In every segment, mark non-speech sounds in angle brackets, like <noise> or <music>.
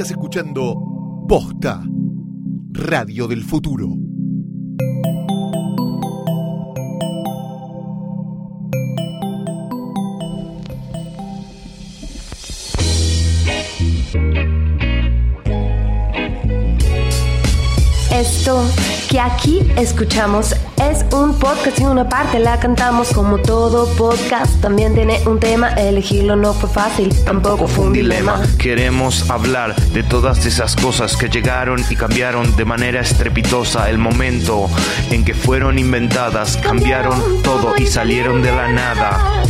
Estás escuchando Posta, Radio del Futuro. Esto que aquí escuchamos es un podcast y una parte la cantamos como todo podcast. También tiene un tema, elegirlo no fue fácil, tampoco fue un dilema. Queremos hablar de todas esas cosas que llegaron y cambiaron de manera estrepitosa el momento en que fueron inventadas, cambiaron todo y salieron de la nada.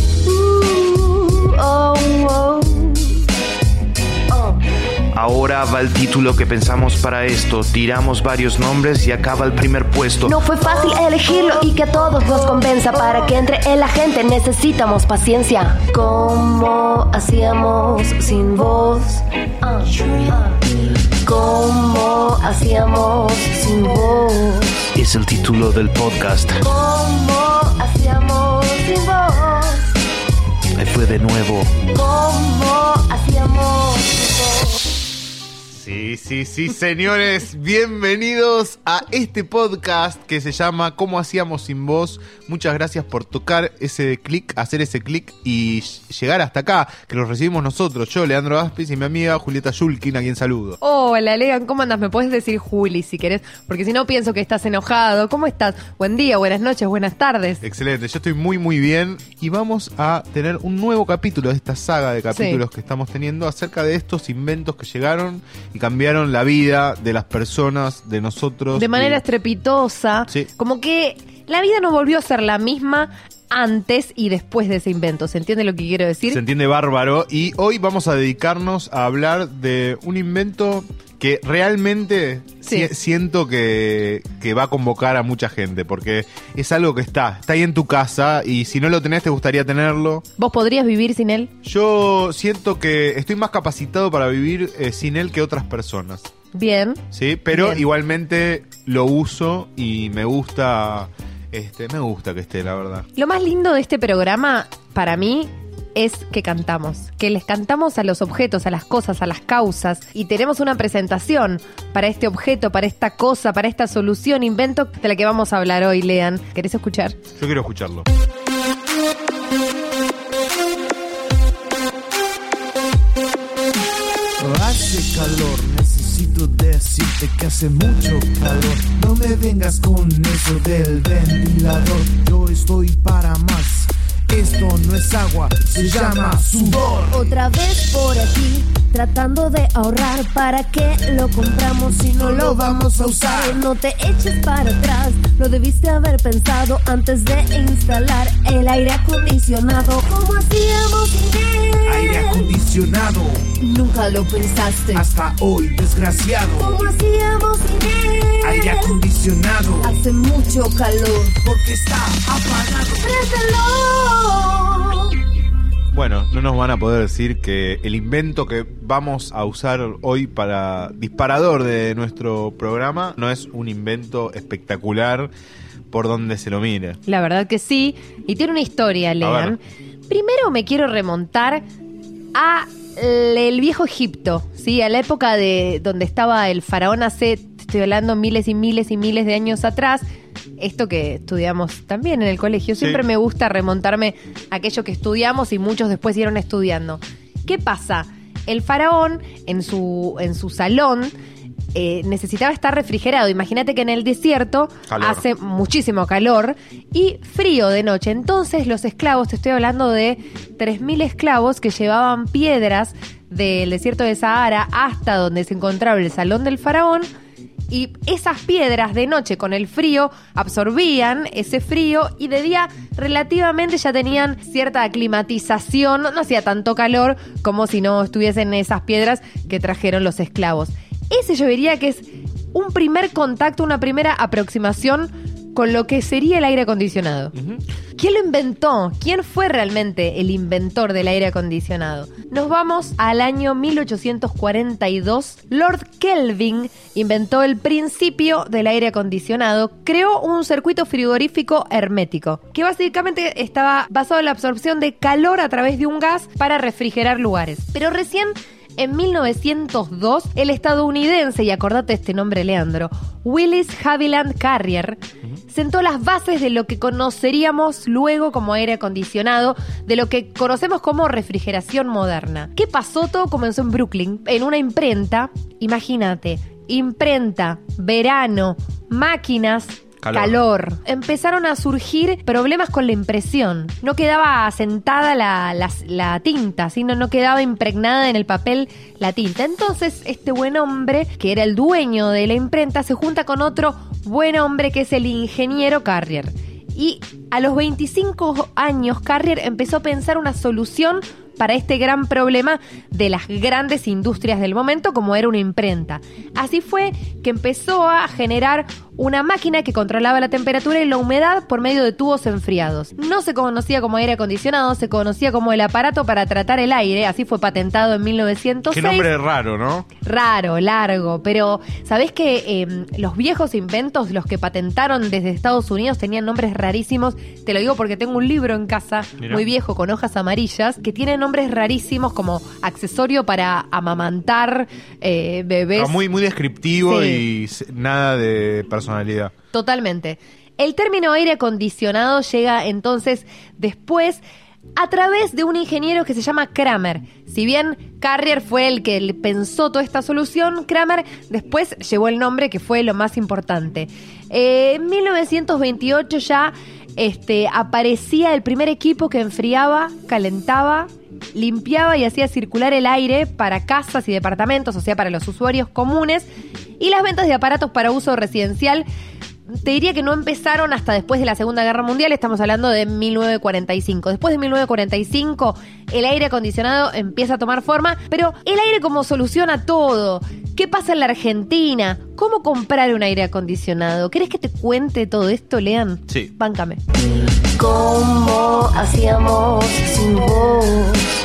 Ahora va el título que pensamos para esto, tiramos varios nombres y acaba el primer puesto. No fue fácil elegirlo y que a todos nos convenza para que entre en la gente necesitamos paciencia. ¿Cómo hacíamos sin voz? Ah. ¿Cómo hacíamos sin voz? Es el título del podcast. ¿Cómo hacíamos sin voz? Ahí fue de nuevo. ¿Cómo hacíamos? Sí, sí, sí, señores, bienvenidos a este podcast que se llama ¿Cómo hacíamos sin voz? Muchas gracias por tocar ese clic, hacer ese clic y llegar hasta acá, que los recibimos nosotros, yo, Leandro Aspis y mi amiga Julieta Yulkin, a quien saludo. Hola, Legan, ¿cómo andas? Me puedes decir Juli si querés, porque si no pienso que estás enojado. ¿Cómo estás? Buen día, buenas noches, buenas tardes. Excelente, yo estoy muy muy bien y vamos a tener un nuevo capítulo de esta saga de capítulos que estamos teniendo acerca de estos inventos que llegaron y cambiaron la vida de las personas, de nosotros. De manera estrepitosa, Sí. como que la vida no volvió a ser la misma antes y después de ese invento. ¿Se entiende lo que quiero decir? Se entiende bárbaro. Y hoy vamos a dedicarnos a hablar de un invento que realmente Sí. si- siento que, que va a convocar a mucha gente. Porque es algo que está, está ahí en tu casa y si no lo tenés te gustaría tenerlo. ¿Vos podrías vivir sin él? Yo siento que estoy más capacitado para vivir eh, sin él que otras personas. Bien. ¿Sí? Pero Bien. igualmente lo uso y me gusta. Este, me gusta que esté, la verdad. Lo más lindo de este programa, para mí, es que cantamos. Que les cantamos a los objetos, a las cosas, a las causas. Y tenemos una presentación para este objeto, para esta cosa, para esta solución, invento de la que vamos a hablar hoy, Lean. ¿Querés escuchar? Yo quiero escucharlo. Hace calor, necesito decirte que hace mucho calor. No me vengas con eso del ventilador. Yo estoy para más. Esto no es agua, se llama sudor. Otra vez por aquí, tratando de ahorrar. ¿Para qué lo compramos si no lo vamos a usar? No te eches para atrás, lo debiste haber pensado antes de instalar el aire acondicionado. ¿Cómo hacíamos? Aire acondicionado, Nunca lo pensaste. hasta hoy, desgraciado. ¿Cómo hacíamos sin él? Aire acondicionado, Hace mucho calor. porque está apagado. ¡Préstalo! Bueno, no nos van a poder decir que el invento que vamos a usar hoy para disparador de nuestro programa no es un invento espectacular por donde se lo mire. La verdad que sí. Y tiene una historia, Lean. Primero me quiero remontar a el viejo Egipto, ¿sí? A la época de donde estaba el faraón hace, estoy hablando, miles y miles y miles de años atrás. Esto que estudiamos también en el colegio. Siempre Sí. me gusta remontarme a aquello que estudiamos y muchos después siguieron estudiando. ¿Qué pasa? El faraón en su, en su salón eh, necesitaba estar refrigerado. Imagínate que en el desierto Calor. hace muchísimo calor y frío de noche. Entonces los esclavos, te estoy hablando de 3.000 esclavos que llevaban piedras del desierto de Sahara hasta donde se encontraba el salón del faraón. Y esas piedras de noche con el frío absorbían ese frío y de día relativamente ya tenían cierta aclimatización, no, no hacía tanto calor como si no estuviesen esas piedras que trajeron los esclavos. Ese yo diría que es un primer contacto, una primera aproximación con lo que sería el aire acondicionado. ¿Quién lo inventó? ¿Quién fue realmente el inventor del aire acondicionado? Nos vamos al año 1842. Lord Kelvin inventó el principio del aire acondicionado. Creó un circuito frigorífico hermético, que básicamente estaba basado en la absorción de calor a través de un gas para refrigerar lugares. Pero recién En 1902, el estadounidense, y acordate este nombre, Leandro, Willis Haviland Carrier, sentó las bases de lo que conoceríamos luego como aire acondicionado, de lo que conocemos como refrigeración moderna. ¿Qué pasó? Todo comenzó en Brooklyn, en una imprenta, imagínate, imprenta, verano, máquinas, Calor. Empezaron a surgir problemas con la impresión. No quedaba asentada la tinta, sino no quedaba impregnada en el papel la tinta. Entonces, este buen hombre, que era el dueño de la imprenta, se junta con otro buen hombre que es el ingeniero Carrier. Y a los 25 años, Carrier empezó a pensar una solución para este gran problema de las grandes industrias del momento, como era una imprenta. Así fue que empezó a generar una máquina que controlaba la temperatura y la humedad por medio de tubos enfriados. No se conocía como aire acondicionado, se conocía como el aparato para tratar el aire, así fue patentado en 1906 Qué nombre raro, ¿no? raro, largo, pero ¿sabés que eh, los viejos inventos, los que patentaron desde Estados Unidos, tenían nombres rarísimos? Te lo digo porque tengo un libro en casa, Mirá. muy viejo, con hojas amarillas, que tiene nombres rarísimos como accesorio para amamantar eh, bebés. Ah, muy, muy descriptivo Sí. y nada de Totalmente. El término aire acondicionado llega entonces después a través de un ingeniero que se llama Kramer. Si bien Carrier fue el que pensó toda esta solución, Kramer después llevó el nombre que fue lo más importante. Eh, en 1928 ya este, aparecía el primer equipo que enfriaba, calentaba, limpiaba y hacía circular el aire para casas y departamentos, o sea, para los usuarios comunes, y las ventas de aparatos para uso residencial te diría que no empezaron hasta después de la Segunda Guerra Mundial, estamos hablando de 1945. Después de 1945, el aire acondicionado empieza a tomar forma, pero el aire como soluciona todo. ¿Qué pasa en la Argentina? ¿Cómo comprar un aire acondicionado? ¿Querés que te cuente todo esto, Lean? Sí. Báncame. ¿Cómo hacíamos sin vos?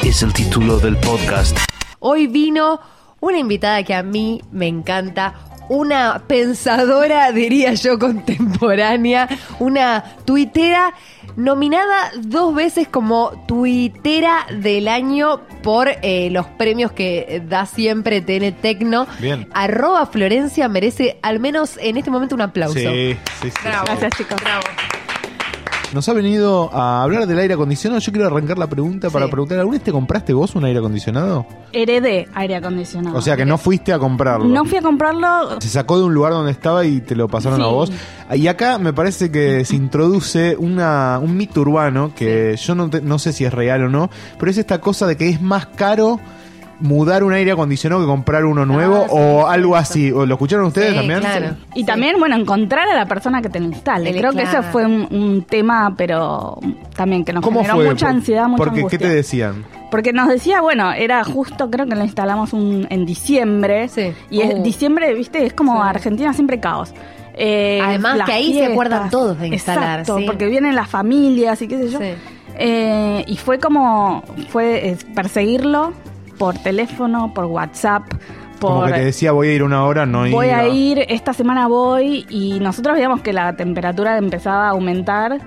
Es el título del podcast. Hoy vino una invitada que a mí me encanta, una pensadora, diría yo, contemporánea, una tuitera nominada dos veces como tuitera del año por eh, los premios que da siempre TN Tecno. Bien. Arroba Florencia merece al menos en este momento un aplauso. Sí, sí, sí. Bravo. sí. Gracias, chicos. Nos ha venido a hablar del aire acondicionado. Yo quiero arrancar la pregunta para Sí. preguntar, ¿alguna vez te compraste vos un aire acondicionado? Heredé aire acondicionado. O sea que no fuiste a comprarlo. No fui a comprarlo. Se sacó de un lugar donde estaba y te lo pasaron Sí. a vos. Y acá me parece que se <laughs> introduce una, un mito urbano que yo no, te- no sé si es real o no, pero es esta cosa de que es más caro mudar un aire acondicionado que comprar uno nuevo Ah, sí, o sí, algo eso. así. ¿O ¿Lo escucharon ustedes Sí, también? claro. Y Sí. también, bueno, encontrar a la persona que te lo instale. Creo que ese fue un, un tema, pero también que nos ¿Cómo generó fue? mucha ansiedad, mucha Porque, ¿qué te decían? Porque nos decía, bueno, era justo, creo que lo instalamos un, en diciembre. Sí. Y es, Uh. diciembre, viste, es como Sí. Argentina siempre caos. Eh, Además que ahí se acuerdan todos de instalar, Exacto, sí. porque vienen las familias y qué sé yo. Sí. Eh, y fue como, fue eh, perseguirlo por teléfono, por WhatsApp, Como por... que te decía voy a ir una hora, no Voy iba. a ir, esta semana voy y nosotros veíamos que la temperatura empezaba a aumentar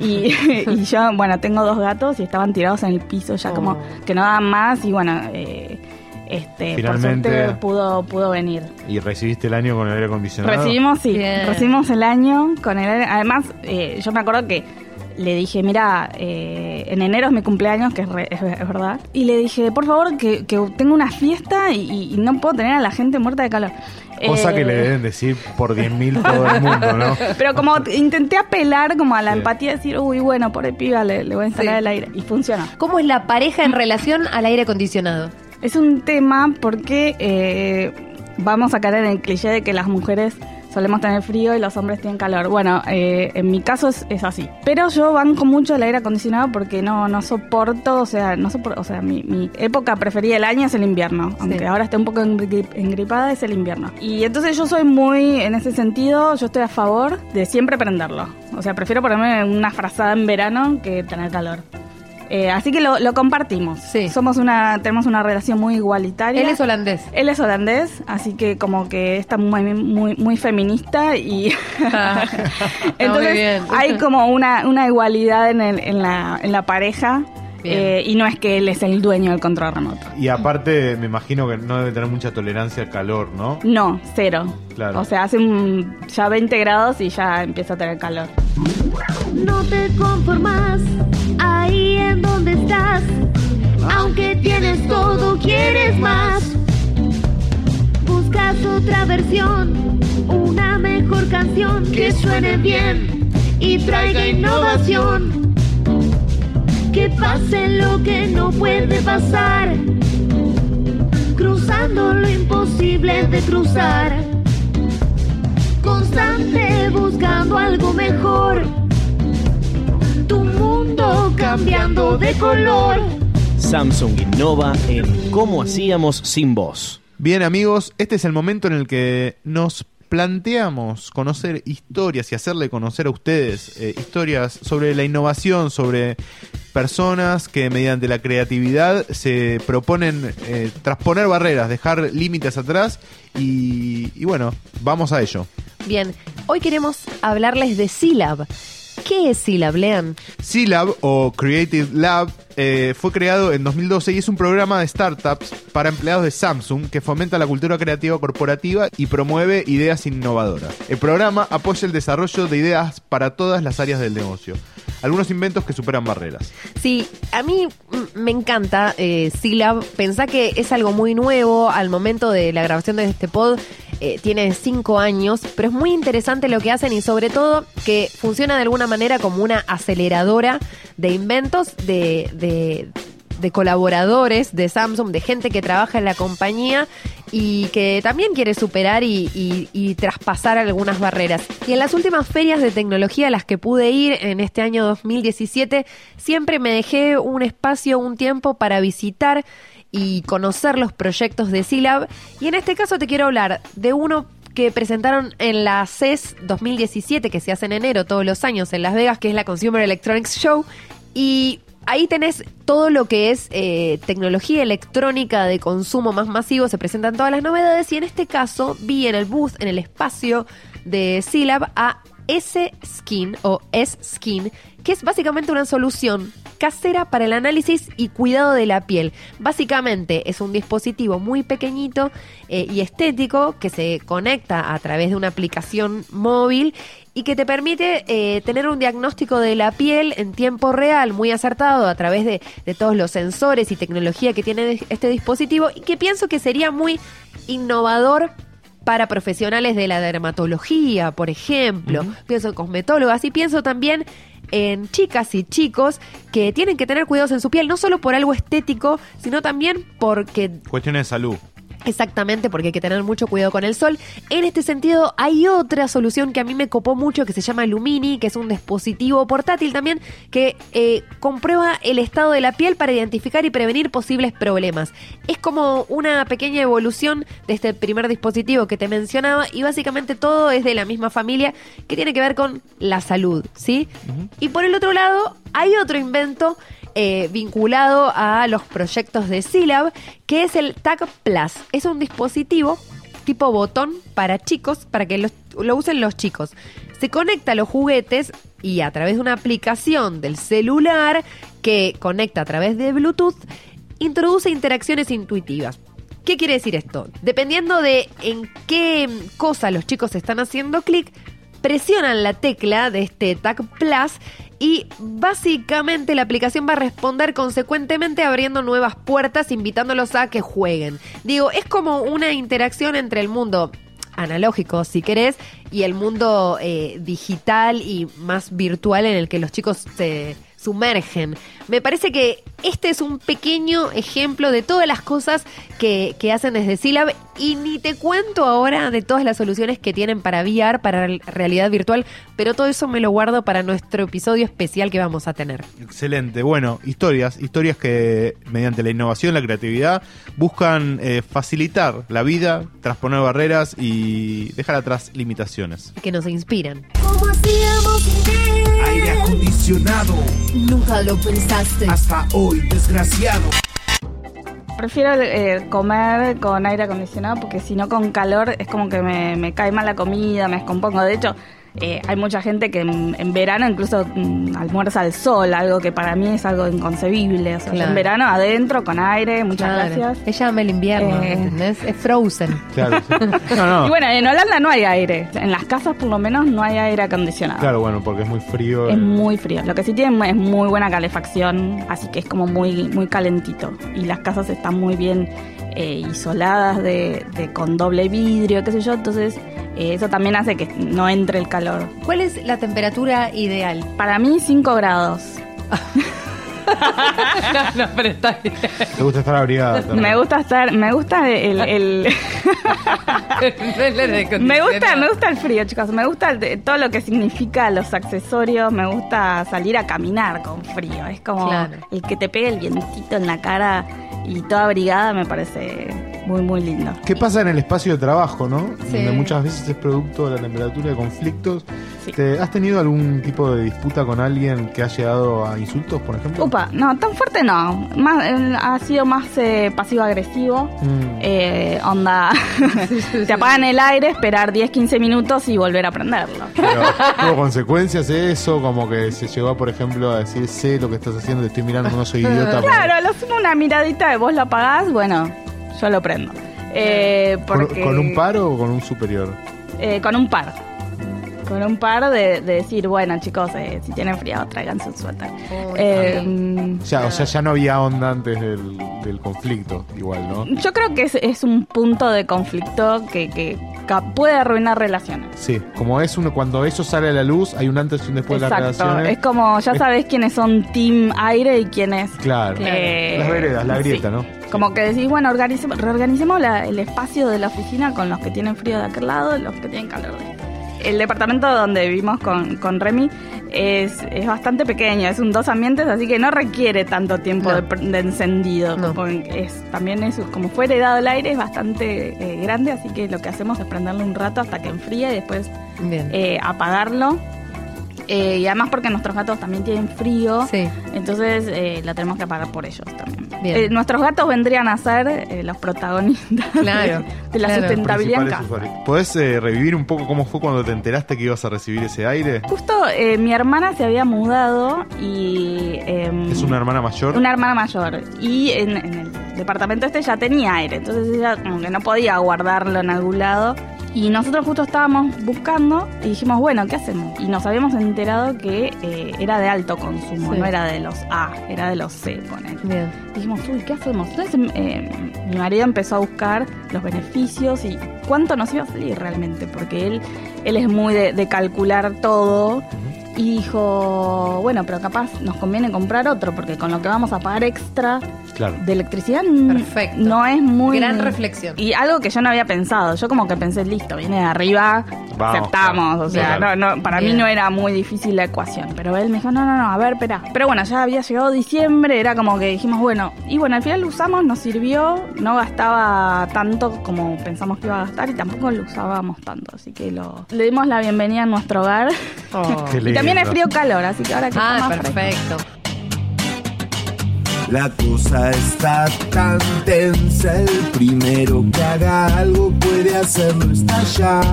y, <laughs> y yo, bueno, tengo dos gatos y estaban tirados en el piso ya Oh. como que no daban más y bueno, eh, este, Finalmente- por suerte pudo, pudo venir. Y recibiste el año con el aire acondicionado. Recibimos, sí, Bien. recibimos el año con el aire. Además, eh, yo me acuerdo que le dije, mira, eh, en enero es mi cumpleaños, que es, re- es- es verdad. Y le dije, por favor, que, que tengo una fiesta y, y no puedo tener a la gente muerta de calor. Cosa Eh, que le deben decir por 10.000 todo el mundo, ¿no? <laughs> Pero como intenté apelar como a la Sí. empatía, decir, uy, bueno, por el piba le, le voy a instalar Sí. el aire. Y funcionó. ¿Cómo es la pareja en relación al aire acondicionado? Es un tema porque eh, vamos a caer en el cliché de que las mujeres solemos tener frío y los hombres tienen calor. Bueno, eh, en mi caso es, es así. Pero yo banco mucho el aire acondicionado porque no, no soporto, o sea, no soporto, o sea, mi, mi época preferida del año es el invierno. Aunque ahora esté un poco engri- engripada, es el invierno. Y entonces yo soy muy, en ese sentido, yo estoy a favor de siempre prenderlo. O sea, prefiero ponerme una frazada en verano que tener calor. Eh, así que lo, lo compartimos. Sí. Somos una, tenemos una relación muy igualitaria. Él es holandés. Él es holandés, así que como que está muy muy, muy feminista y Ah, <laughs> entonces muy bien. hay como una, una igualdad en, el- en, la, en la pareja. Eh, y no es que él es el dueño del control remoto. Y aparte, me imagino que no debe tener mucha tolerancia al calor, ¿no? No, cero. Claro. O sea, hace un- ya 20 grados y ya empieza a tener calor. No te conformas ahí en donde estás. Aunque tienes todo, quieres más. Buscas otra versión, una mejor canción que suene bien y traiga innovación. Que pase lo que no puede pasar. Cruzando lo imposible de cruzar. Constante buscando algo mejor mundo cambiando de color. Samsung innova en cómo hacíamos sin voz. Bien amigos, este es el momento en el que nos planteamos conocer historias y hacerle conocer a ustedes eh, historias sobre la innovación, sobre personas que mediante la creatividad se proponen eh, trasponer barreras, dejar límites atrás y, y bueno, vamos a ello. Bien, hoy queremos hablarles de Silab. ¿Qué es Silab, Lean? C-Lab o Creative Lab eh, fue creado en 2012 y es un programa de startups para empleados de Samsung que fomenta la cultura creativa corporativa y promueve ideas innovadoras. El programa apoya el desarrollo de ideas para todas las áreas del negocio. Algunos inventos que superan barreras. Sí, a mí me encanta eh, Silab. Pensá que es algo muy nuevo al momento de la grabación de este pod. Eh, tiene cinco años, pero es muy interesante lo que hacen y sobre todo que funciona de alguna manera como una aceleradora de inventos de, de- de colaboradores de Samsung, de gente que trabaja en la compañía y que también quiere superar y, y- y traspasar algunas barreras. Y en las últimas ferias de tecnología a las que pude ir en este año 2017, siempre me dejé un espacio, un tiempo para visitar y conocer los proyectos de Silab. Y en este caso te quiero hablar de uno que presentaron en la CES 2017, que se hace en enero todos los años en Las Vegas, que es la Consumer Electronics Show. Y ahí tenés todo lo que es eh, tecnología electrónica de consumo más masivo, se presentan todas las novedades y en este caso vi en el booth, en el espacio de Silab a S-Skin o S-Skin, que es básicamente una solución casera para el análisis y cuidado de la piel. Básicamente es un dispositivo muy pequeñito eh, y estético que se conecta a través de una aplicación móvil y que te permite eh, tener un diagnóstico de la piel en tiempo real, muy acertado a través de, de todos los sensores y tecnología que tiene este dispositivo y que pienso que sería muy innovador para profesionales de la dermatología, por ejemplo. Pienso en cosmetólogas y pienso también en chicas y chicos que tienen que tener cuidados en su piel, no solo por algo estético, sino también porque Cuestiones de salud. Exactamente, porque hay que tener mucho cuidado con el sol. En este sentido, hay otra solución que a mí me copó mucho, que se llama Lumini, que es un dispositivo portátil también, que eh, comprueba el estado de la piel para identificar y prevenir posibles problemas. Es como una pequeña evolución de este primer dispositivo que te mencionaba, y básicamente todo es de la misma familia, que tiene que ver con la salud, ¿sí? Y por el otro lado, hay otro invento eh, vinculado a los proyectos de Silab, que es el Tag Plus. Es un dispositivo tipo botón para chicos, para que los- lo usen los chicos. Se conecta a los juguetes y a través de una aplicación del celular que conecta a través de Bluetooth, introduce interacciones intuitivas. ¿Qué quiere decir esto? Dependiendo de en qué cosa los chicos están haciendo clic, presionan la tecla de este Tag Plus y básicamente la aplicación va a responder consecuentemente abriendo nuevas puertas, invitándolos a que jueguen. Digo, es como una interacción entre el mundo analógico, si querés, y el mundo eh, digital y más virtual en el que los chicos se sumergen. Me parece que este es un pequeño ejemplo de todas las cosas que, que hacen desde Silab y ni te cuento ahora de todas las soluciones que tienen para VR, para re- realidad virtual, pero todo eso me lo guardo para nuestro episodio especial que vamos a tener. Excelente. Bueno, historias, historias que mediante la innovación, la creatividad, buscan eh, facilitar la vida, trasponer barreras y dejar atrás limitaciones. Que nos inspiran. ¿Cómo hacíamos sin él? Aire acondicionado, Nunca lo pensaste. hasta hoy, desgraciado. Prefiero eh, comer con aire acondicionado porque si no con calor es como que me, me cae mal la comida, me descompongo. De hecho, eh, hay mucha gente que en, en verano incluso mm, almuerza al sol, algo que para mí es algo inconcebible. O sea, Claro. en verano adentro, con aire, muchas Claro. gracias. Ella ama el invierno, Eh. ¿entendés? Es Frozen. Claro, sí. <laughs> No, no. Y bueno, en Holanda no hay aire. En las casas por lo menos no hay aire acondicionado. Claro, bueno, porque es muy frío. Es eh. muy frío. Lo que sí tiene es muy buena calefacción, así que es como muy, muy calentito. Y las casas están muy bien eh, isoladas de, de- con doble vidrio, qué sé yo. Entonces eh, eso también hace que no entre el calor. ¿Cuál es la temperatura ideal? Para mí 5 grados. <laughs> no, pero está bien. Te gusta estar abrigada. <laughs> también. Me gusta estar, me gusta el, el- <laughs> me gusta, me gusta el frío, chicos. Me gusta el- todo lo que significa los accesorios. Me gusta salir a caminar con frío. Es como Claro. el que te pegue el vientito en la cara y toda abrigada me parece muy, muy lindo. ¿Qué pasa en el espacio de trabajo, no? Sí. Donde muchas veces es producto de la temperatura de conflictos. Sí. ¿Te- ¿Has tenido algún tipo de disputa con alguien que ha llegado a insultos, por ejemplo? Upa, no, tan fuerte no. Más, eh, ha sido más eh, pasivo-agresivo. Mm. Eh, onda, <laughs> te apagan el aire, esperar 10-15 minutos y volver a prenderlo. Pero, <laughs> ¿Tuvo consecuencias eso? Como que se llegó, por ejemplo, a decir, sé lo que estás haciendo, te estoy mirando, no soy idiota. <laughs> Claro, lo sumo una miradita de vos lo apagás, bueno, yo lo prendo. Eh, ¿Con, porque, con un par o con un superior? eh, con un par. Con un par de, de decir, bueno chicos, eh, si tienen frío, tráiganse un suéter. Eh, Ya, o sea, ya no había onda antes del, del conflicto, igual, ¿no? yo creo que es, es un punto de conflicto que, que puede arruinar relaciones. Sí, como es uno, cuando eso sale a la luz, hay un antes y un después de las Exacto, relaciones. es como ya Es- sabes quiénes son team aire y quiénes... Claro. eh, Las veredas, la grieta, sí. ¿no? Como que decís, bueno, organicemos, reorganicemos la- el espacio de la oficina con los que tienen frío de aquel lado y los que tienen calor de este. El departamento donde vivimos con, con Remy es, es bastante pequeño, es un dos ambientes, así que no requiere tanto tiempo No. de, de encendido. No. Es, también es, como fue heredado el aire, es bastante eh, grande, así que lo que hacemos es prenderlo un rato hasta que enfríe y después eh, apagarlo. Eh, y además porque nuestros gatos también tienen frío. Sí. Entonces eh, la tenemos que apagar por ellos también. Bien. Eh, nuestros gatos vendrían a ser eh, los protagonistas Claro, de, de la claro. sustentabilidad en casa. ¿Podés eh, revivir un poco cómo fue cuando te enteraste que ibas a recibir ese aire? Justo eh, mi hermana se había mudado y... em, ¿Es una hermana mayor? Una hermana mayor. Y en, en el departamento este ya tenía aire. Entonces ella como que no podía guardarlo en algún lado. Y nosotros justo estábamos buscando y dijimos, bueno, ¿qué hacemos? Y nos habíamos enterado que eh, era de alto consumo, Sí. no era de los A, era de los C, ponele. Bien. Dijimos, uy, ¿qué hacemos? Entonces eh, mi marido empezó a buscar los beneficios y cuánto nos iba a salir realmente, porque él, él es muy de, de calcular todo. Y dijo, bueno, pero capaz nos conviene comprar otro, porque con lo que vamos a pagar extra Claro. de electricidad Perfecto. no es muy... Gran reflexión. Y algo que yo no había pensado, yo como que pensé, listo, viene de arriba, Vamos, aceptamos, claro. o sea, Claro. no, no, para Bien. mí no era muy difícil la ecuación, pero él me dijo, no, no, no, a ver, espera. Pero bueno, ya había llegado diciembre, era como que dijimos, bueno, y bueno, al final lo usamos, nos sirvió, no gastaba tanto como pensamos que iba a gastar y tampoco lo usábamos tanto, así que lo, le dimos la bienvenida a nuestro hogar. Oh. <laughs> Qué Y también es lindo. frío-calor, así que ahora que está Ah, más fresco. perfecto. La cosa está tan tensa, el primero que haga algo puede hacerlo estallar.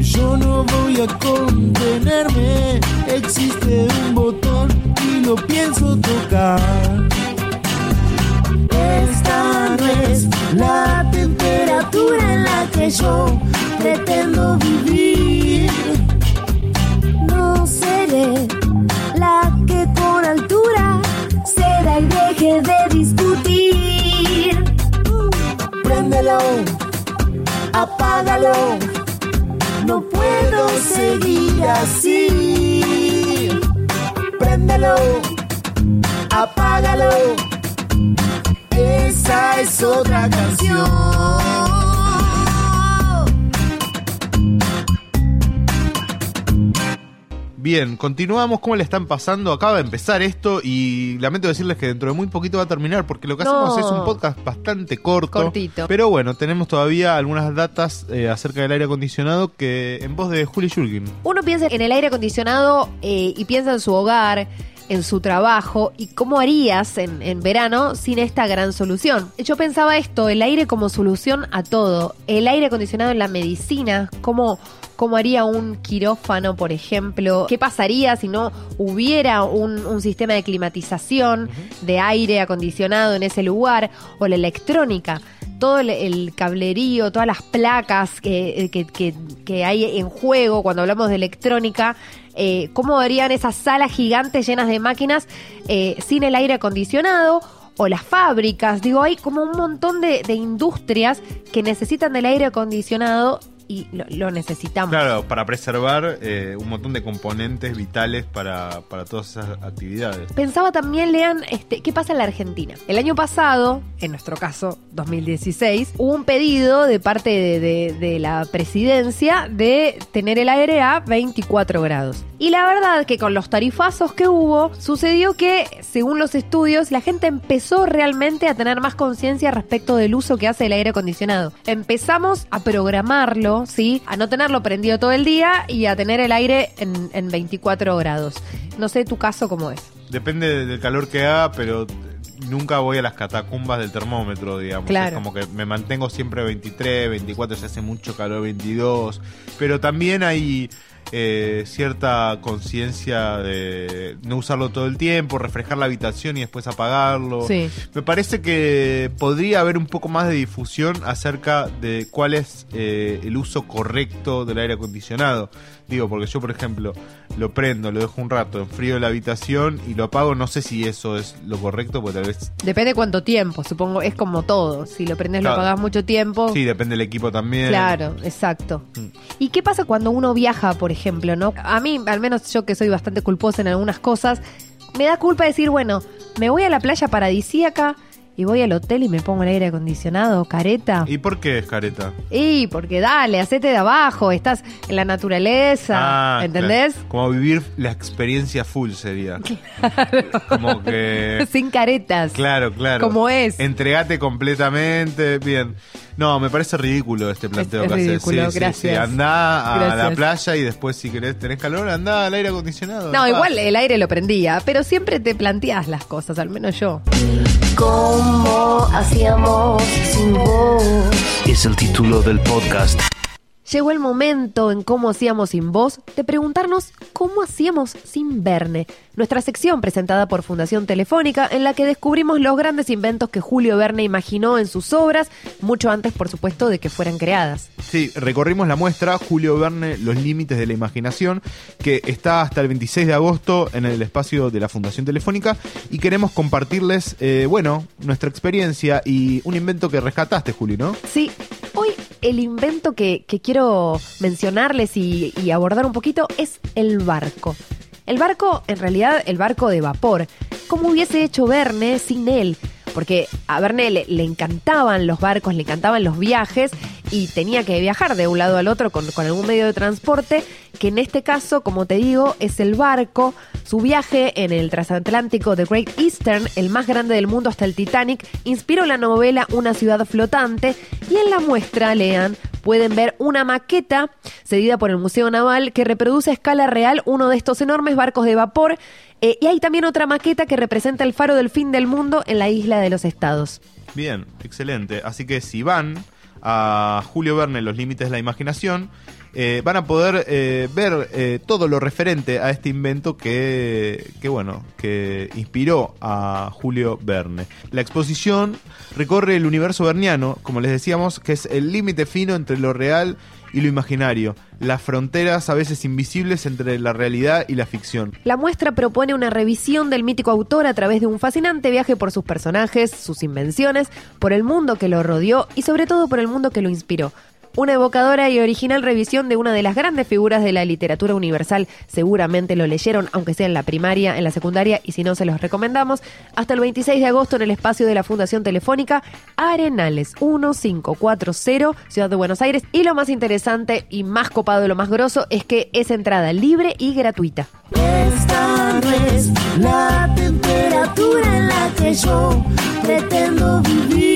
Yo no voy a contenerme, existe un botón y lo pienso tocar. Esta no es la temperatura en la que yo pretendo apágalo. No puedo seguir así. Préndelo, apágalo. Esa es otra canción. Bien, continuamos. ¿Cómo le están pasando? Acaba de empezar esto y lamento decirles que dentro de muy poquito va a terminar porque lo que No. hacemos es un podcast bastante corto. Cortito. Pero bueno, tenemos todavía algunas datas eh, acerca del aire acondicionado que en voz de Juli Shulgin. Uno piensa en el aire acondicionado eh, y piensa en su hogar en su trabajo y cómo harías en, en verano sin esta gran solución. Yo pensaba esto, el aire como solución a todo, el aire acondicionado en la medicina, cómo cómo haría un quirófano, por ejemplo, qué pasaría si no hubiera un, un sistema de climatización, de aire acondicionado en ese lugar, o la electrónica. Todo el, el cablerío, todas las placas que, que- que- que hay en juego cuando hablamos de electrónica, eh, cómo harían esas salas gigantes llenas de máquinas eh, sin el aire acondicionado o las fábricas. Digo, hay como un montón de, de industrias que necesitan del aire acondicionado y lo, lo necesitamos. Claro, para preservar eh, un montón de componentes vitales para, para todas esas actividades. Pensaba también, lean, este, ¿qué pasa en la Argentina? El año pasado, en nuestro caso, 2016, hubo un pedido de parte de, de- de la presidencia de tener el aire a 24 grados. Y la verdad que con los tarifazos que hubo, sucedió que, según los estudios, la gente empezó realmente a tener más conciencia respecto del uso que hace el aire acondicionado. Empezamos a programarlo, ¿sí? A no tenerlo prendido todo el día y a tener el aire en, en 24 grados. No sé tu caso cómo es. Depende del calor que haga, pero nunca voy a las catacumbas del termómetro, digamos. Claro. Es como que me mantengo siempre 23, 24, si hace mucho calor, 22. Pero también hay eh, cierta conciencia de no usarlo todo el tiempo, refrescar la habitación y después apagarlo. Sí. Me parece que podría haber un poco más de difusión acerca de cuál es eh, el uso correcto del aire acondicionado. Digo, porque yo, por ejemplo, lo prendo, lo dejo un rato, enfrío la habitación y lo apago. No sé si eso es lo correcto, porque tal vez. Depende cuánto tiempo, supongo, es como todo. Si lo prendes, lo apagás mucho tiempo. Sí, depende del equipo también. Claro, exacto. Mm. ¿Y qué pasa cuando uno viaja, por ejemplo, no? A mí, al menos yo que soy bastante culposa en algunas cosas, me da culpa decir, bueno, me voy a la playa paradisíaca y voy al hotel y me pongo el aire acondicionado, careta. ¿Y por qué es careta? Y porque dale, hacete de abajo, estás en la naturaleza, Ah, ¿entendés? claro. Como vivir la experiencia full sería. <laughs> Como que. <laughs> Sin caretas. Claro, claro. Como es. Entregate completamente. Bien. No, me parece ridículo este planteo Es- que es haces. ridículo, Sí, sí, gracias. sí. Andá a la playa y después, si querés, tenés calor, andá al aire acondicionado. No, igual el aire lo prendía, pero siempre te planteas las cosas, al menos yo. ¿Cómo hacíamos sin vos? Es el título del podcast. Llegó el momento en Cómo hacíamos sin voz de preguntarnos cómo hacíamos sin Verne, nuestra sección presentada por Fundación Telefónica en la que descubrimos los grandes inventos que Julio Verne imaginó en sus obras, mucho antes por supuesto de que fueran creadas. Sí, recorrimos la muestra Julio Verne, Los Límites de la Imaginación, que está hasta el 26 de agosto en el espacio de la Fundación Telefónica y queremos compartirles, eh, bueno, nuestra experiencia y un invento que rescataste, Julio, ¿no? Sí, el invento que, que quiero mencionarles y, abordar un poquito es el barco. El barco, en realidad, el barco de vapor. ¿Cómo hubiese hecho Verne sin él? Porque a Verne le encantaban los barcos, le encantaban los viajes y tenía que viajar de un lado al otro con, algún medio de transporte, que en este caso, como te digo, es el barco. Su viaje en el transatlántico The Great Eastern, el más grande del mundo hasta el Titanic, inspiró la novela Una ciudad flotante y en la muestra, lean, pueden ver una maqueta cedida por el Museo Naval que reproduce a escala real uno de estos enormes barcos de vapor eh, y hay también otra maqueta que representa el faro del fin del mundo en la isla de los estados. Bien, excelente. Así que si van a Julio Verne, Los Límites de la Imaginación, eh, van a poder eh, ver eh, todo lo referente a este invento que, que, bueno, que inspiró a Julio Verne. La exposición recorre el universo verniano, como les decíamos, que es el límite fino entre lo real y lo imaginario, las fronteras a veces invisibles entre la realidad y la ficción. La muestra propone una revisión del mítico autor a través de un fascinante viaje por sus personajes, sus invenciones, por el mundo que lo rodeó y sobre todo por el mundo que lo inspiró. Una evocadora y original revisión de una de las grandes figuras de la literatura universal. Seguramente lo leyeron, aunque sea en la primaria, en la secundaria, y si no, se los recomendamos. Hasta el 26 de agosto en el espacio de la Fundación Telefónica, Arenales 1540, Ciudad de Buenos Aires. Y lo más interesante y más copado lo más grosso es que es entrada libre y gratuita. Es la temperatura en la que yo pretendo vivir.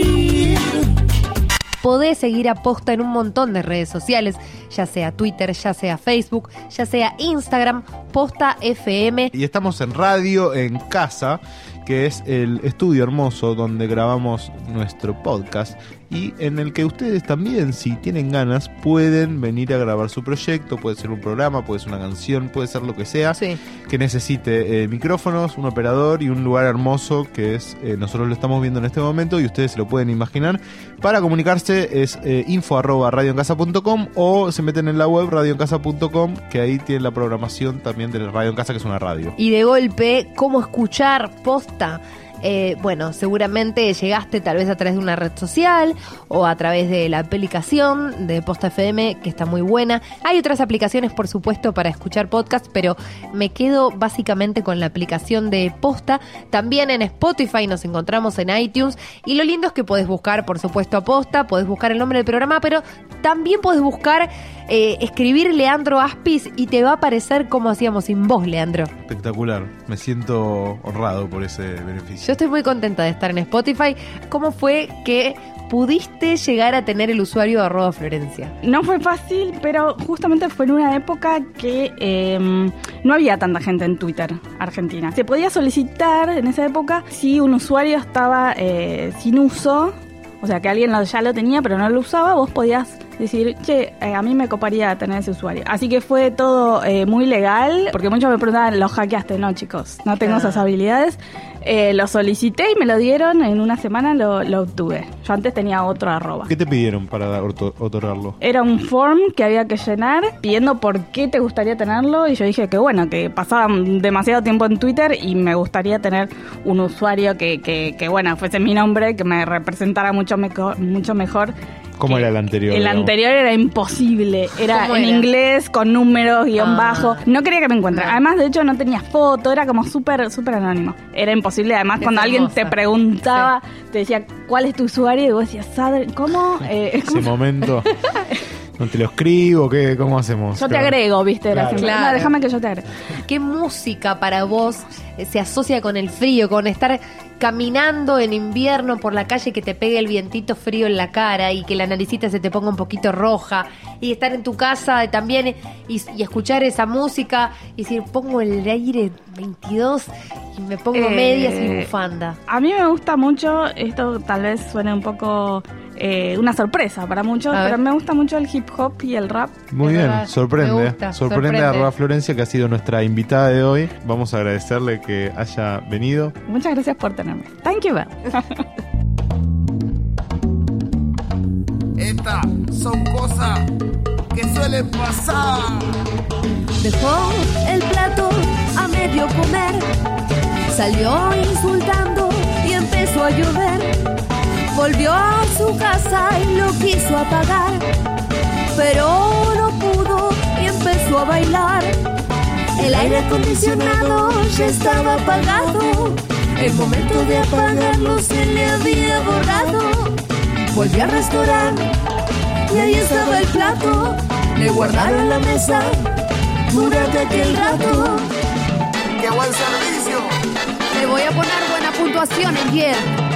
Podés seguir a Posta en un montón de redes sociales, ya sea Twitter, ya sea Facebook, ya sea Instagram, Posta FM. Y estamos en radio, en casa, que es el estudio hermoso donde grabamos nuestro podcast y en el que ustedes también, si tienen ganas, pueden venir a grabar su proyecto. Puede ser un programa, puede ser una canción, puede ser lo que sea Sí. que necesite eh, micrófonos, un operador y un lugar hermoso que es eh, nosotros lo estamos viendo en este momento y ustedes se lo pueden imaginar. Para comunicarse es eh, info arroba radioencasa.com o se meten en la web radioencasa.com que ahí tienen la programación también de Radio en Casa que es una radio. Y de golpe, ¿cómo escuchar posta? Eh, bueno, seguramente llegaste tal vez a través de una red social o a través de la aplicación de Posta FM, que está muy buena. Hay otras aplicaciones, por supuesto, para escuchar podcast, pero me quedo básicamente con la aplicación de Posta. También en Spotify nos encontramos en iTunes. Y lo lindo es que podés buscar, por supuesto, a Posta, podés buscar el nombre del programa, pero también podés buscar, eh, escribir Leandro Aspis y te va a aparecer como hacíamos sin vos, Leandro. Espectacular, me siento honrado por ese beneficio. Yo estoy muy contenta de estar en Spotify. ¿Cómo fue que pudiste llegar a tener el usuario de arroba Florencia? No fue fácil, pero justamente fue en una época que eh, no había tanta gente en Twitter Argentina. Se podía solicitar en esa época si un usuario estaba eh, sin uso, o sea que alguien ya lo tenía pero no lo usaba, vos podías decir, che, eh, a mí me coparía tener ese usuario. Así que fue todo eh, muy legal, porque muchos me preguntaban, ¿lo hackeaste? No, chicos, no tengo esas habilidades. Eh, lo solicité y me lo dieron, en una semana lo, lo obtuve. Yo antes tenía otro arroba. ¿Qué te pidieron para otorgarlo? Era un form que había que llenar pidiendo por qué te gustaría tenerlo y yo dije que bueno, que pasaba demasiado tiempo en Twitter y me gustaría tener un usuario que, que, que, bueno, fuese mi nombre, que me representara mucho, meco- mucho mejor. ¿Cómo era el anterior, El digamos? anterior era imposible, era ¿Cómo en era? inglés, con números, guion Ah. bajo. No quería que me encuentre. No. Además, de hecho, no tenía foto, era como súper, súper anónimo. Era imposible. Además, Es cuando alguien te preguntaba, te decía, ¿cuál es tu usuario? Y vos decías, "Sadr- ¿cómo? Eh, es <laughs> Ese momento. <laughs> ¿No te lo escribo? ¿Qué? ¿Cómo hacemos? yo te Claro. agrego, viste, Claro. "No, déjame que yo te agrego. ¿Qué música para vos eh, se asocia con el frío, con estar caminando en invierno por la calle que te pegue el vientito frío en la cara y que la naricita se te ponga un poquito roja y estar en tu casa también y, y escuchar esa música y decir pongo el aire 22 y me pongo Eh, medias y bufanda? A mí me gusta mucho, esto tal vez suene un poco eh, una sorpresa para muchos, pero me gusta mucho el hip hop y el rap. Muy bien, verdad, sorprende. me gusta, sorprende, sorprende. a Roa Florencia, que ha sido nuestra invitada de hoy. Vamos a agradecerle que haya venido. Muchas gracias por tenerme. Thank you. <laughs> Estas son cosas que suelen pasar. Dejó el plato a medio comer. Salió insultando y empezó a llover. Volvió a su casa y lo quiso apagar. Pero no pudo y empezó a bailar. El aire acondicionado ya estaba apagado. El momento de apagarlo se le había borrado. Volvió al restaurante y ahí estaba el plato. Le guardaron la mesa durante aquel rato. ¡Qué buen servicio! Le voy a poner buena puntuación en 10.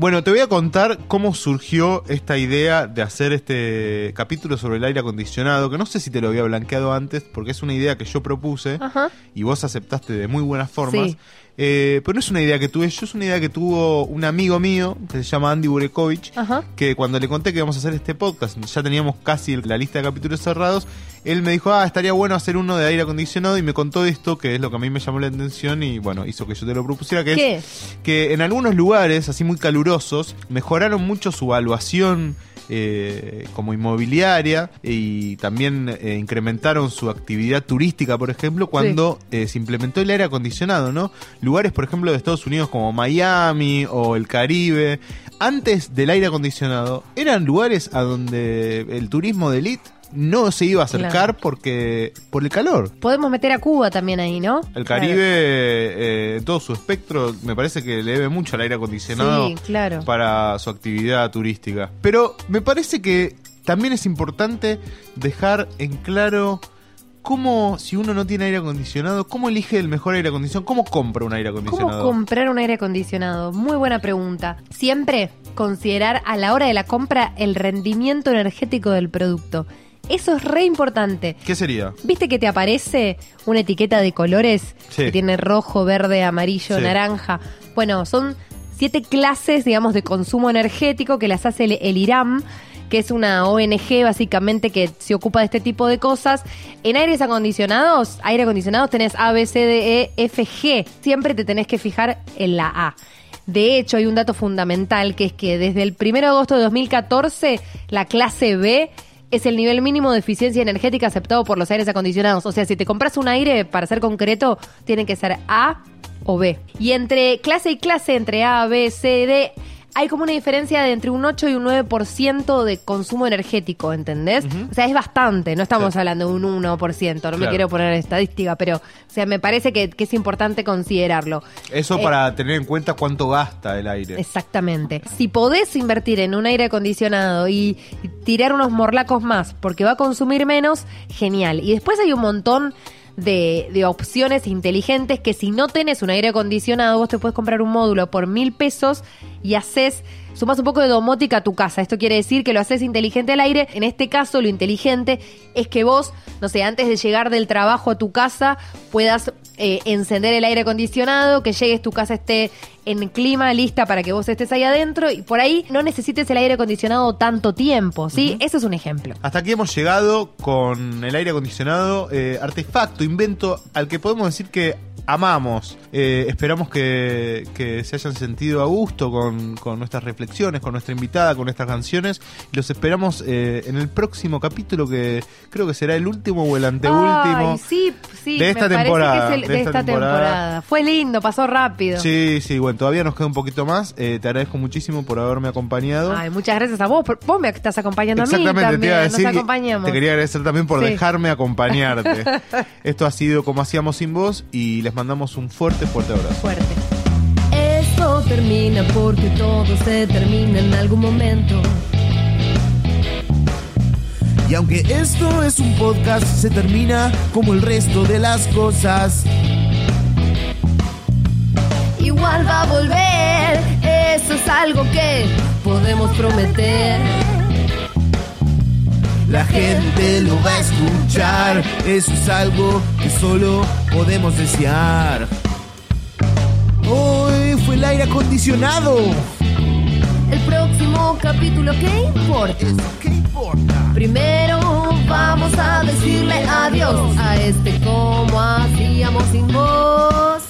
Bueno, te voy a contar cómo surgió esta idea de hacer este capítulo sobre el aire acondicionado, que no sé si te lo había blanqueado antes, porque es una idea que yo propuse Ajá. y vos aceptaste de muy buenas formas. Sí. Eh, pero no es una idea que tuve yo, es una idea que tuvo un amigo mío que se llama Andy Burekovich, Ajá. que cuando le conté que íbamos a hacer este podcast, ya teníamos casi la lista de capítulos cerrados, él me dijo, ah, estaría bueno hacer uno de aire acondicionado y me contó esto, que es lo que a mí me llamó la atención y bueno, hizo que yo te lo propusiera, que ¿Qué? es que en algunos lugares, así muy calurosos, mejoraron mucho su evaluación eh, como inmobiliaria y también eh, incrementaron su actividad turística, por ejemplo, cuando eh, se implementó el aire acondicionado, ¿no? Lugares, por ejemplo, de Estados Unidos como Miami o el Caribe, antes del aire acondicionado, eran lugares a donde el turismo de élite no se iba a acercar Claro. porque por el calor. Podemos meter a Cuba también ahí, ¿no? El Caribe, eh, en todo su espectro, me parece que le debe mucho al aire acondicionado Sí, claro. para su actividad turística. Pero me parece que también es importante dejar en claro ¿cómo, si uno no tiene aire acondicionado, cómo elige el mejor aire acondicionado? ¿Cómo compra un aire ¿Cómo acondicionado? comprar un aire acondicionado? Muy buena pregunta. Siempre considerar a la hora de la compra el rendimiento energético del producto. Eso es re importante. ¿Qué sería? ¿Viste que te aparece una etiqueta de colores Sí. que tiene rojo, verde, amarillo, Sí. naranja? Bueno, son siete clases, digamos, de consumo energético que las hace el, el IRAM, que es una ONG básicamente que se ocupa de este tipo de cosas. En aires acondicionados, aire acondicionados tenés A, B, C, D, E, F, G. Siempre te tenés que fijar en la A. De hecho, hay un dato fundamental que es que desde el 1 de agosto de 2014, la clase B es el nivel mínimo de eficiencia energética aceptado por los aires acondicionados. O sea, si te compras un aire, para ser concreto, tiene que ser A o B. Y entre clase y clase, entre A, B, C, D, hay como una diferencia de entre un 8 y un 9% de consumo energético, ¿entendés? O sea, es bastante, no estamos Sí. hablando de un 1%, no me quiero poner en estadística, pero, o sea, me parece que, que es importante considerarlo. Eso Eh, para tener en cuenta cuánto gasta el aire. Exactamente. Si podés invertir en un aire acondicionado y y tirar unos morlacos más porque va a consumir menos, genial. Y después hay un montón de, de opciones inteligentes que si no tenés un aire acondicionado, vos te puedes comprar un módulo por mil pesos y haces, sumás un poco de domótica a tu casa. Esto quiere decir que lo haces inteligente al aire. En este caso, lo inteligente es que vos, no sé, antes de llegar del trabajo a tu casa, puedas eh, encender el aire acondicionado, que llegues tu casa esté en clima lista para que vos estés ahí adentro y por ahí no necesites el aire acondicionado tanto tiempo, ¿sí? Ese es un ejemplo. Hasta aquí hemos llegado con el aire acondicionado, eh, artefacto, invento al que podemos decir que amamos. Eh, esperamos que, que se hayan sentido a gusto con, con nuestras reflexiones, con nuestra invitada, con nuestras canciones. Los esperamos eh, en el próximo capítulo que creo que será el último o el anteúltimo. Ay, sí, sí, de esta temporada, que es el- de de, esta esta temporada. temporada. Fue lindo, pasó rápido. Sí, sí, bueno, todavía nos queda un poquito más. Eh, te agradezco muchísimo por haberme acompañado. Ay, muchas gracias a vos. por- Vos me estás acompañando a mí Exactamente, te iba a decir. Nos. Te quería agradecer también por Sí. dejarme acompañarte. <laughs> Esto ha sido como hacíamos sin vos y les mandamos un fuerte, fuerte abrazo. Fuerte. Esto termina porque todo se termina en algún momento. Y aunque esto es un podcast, se termina como el resto de las cosas. Igual va a volver, eso es algo que podemos prometer. La gente lo va a escuchar, eso es algo que solo podemos desear. Hoy fue el aire acondicionado. El próximo capítulo, ¿qué importa? ¿Qué importa? Primero vamos a decirle adiós a este como hacíamos sin voz.